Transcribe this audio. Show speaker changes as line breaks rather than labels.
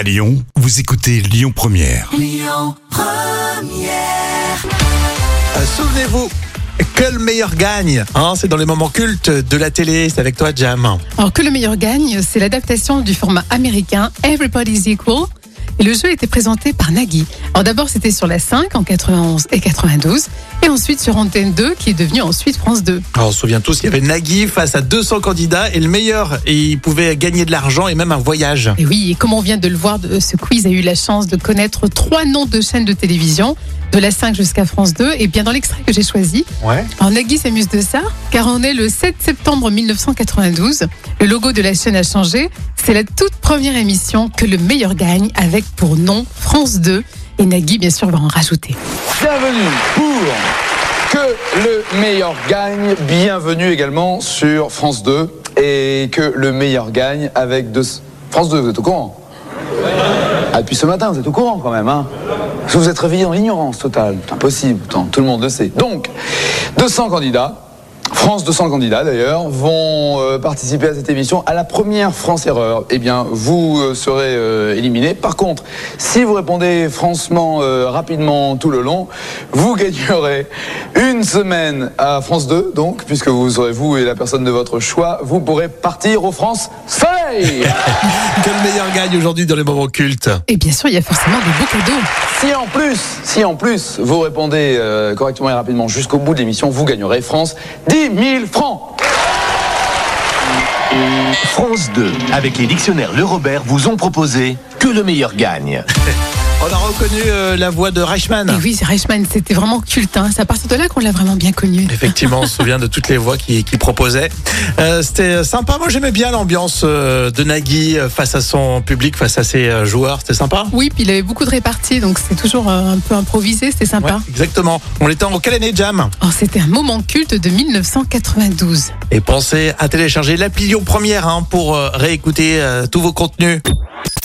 À Lyon, vous écoutez Lyon Première.
Euh, Souvenez-vous que le meilleur gagne. Hein, c'est dans les moments cultes de la télé. C'est avec toi, Jam.
Alors que le meilleur gagne, c'est l'adaptation du format américain Everybody's Equal. Et le jeu était présenté par Nagui. Alors d'abord, c'était sur la 5 en 91 et 92. Et ensuite sur Antenne 2, qui est devenue ensuite France 2.
Alors, on se souvient tous, il y avait Nagui face à 200 candidats et le meilleur, il pouvait gagner de l'argent et même un voyage.
Et oui, et comme on vient de le voir, de- ce quiz a eu la chance de connaître trois noms de chaînes de télévision, de la 5 jusqu'à France 2. Et bien dans l'extrait que j'ai choisi,
Ouais.
alors Nagui s'amuse de ça, car on est le 7 septembre 1992. Le logo de la chaîne a changé. C'est la toute première émission que le meilleur gagne, avec pour nom France 2. Et Nagui, bien sûr, va en rajouter.
Bienvenue pour Que le meilleur gagne. Bienvenue également sur France 2 et Que le meilleur gagne avec deux... France 2, vous êtes au courant? Ah, depuis ce matin, vous êtes au courant quand même, hein vous êtes réveillé dans l'ignorance totale. Impossible, tout le monde le sait. Donc, 200 candidats, France 200 candidats d'ailleurs, vont euh, participer à cette émission. À la première France Erreur, eh bien, vous euh, serez euh, éliminé. Par contre, si vous répondez franchement, euh, rapidement tout le long, vous gagnerez une semaine à France 2, donc, puisque vous serez vous et la personne de votre choix, vous pourrez partir au France Soleil
Que le meilleur gagne aujourd'hui dans les moments cultes?
Et bien sûr, il y a forcément des beaux cadeaux.
Si en plus, si en plus vous répondez euh, correctement et rapidement jusqu'au bout de l'émission, vous gagnerez France 10 000 francs.
France 2, avec les dictionnaires Le Robert, vous ont proposé que le meilleur gagne.
On a reconnu euh, la voix de Reichmann.
Et oui, c'est Reichmann, c'était vraiment culte. Hein. C'est à partir de là qu'on l'a vraiment bien connu.
Effectivement, on se souvient de toutes les voix qu'il qu'il proposait. Euh, C'était sympa. Moi, j'aimais bien l'ambiance euh, de Nagui euh, face à son public, face à ses euh, joueurs. C'était sympa?
Oui, puis il avait beaucoup de réparties, donc c'est toujours euh, un peu improvisé, c'était
Ouais,
sympa.
exactement. On était en quelle année, Jam?
Oh, c'était un moment culte de 1992.
Et pensez à télécharger l'appli Lyon Première hein, pour euh, réécouter euh, tous vos contenus.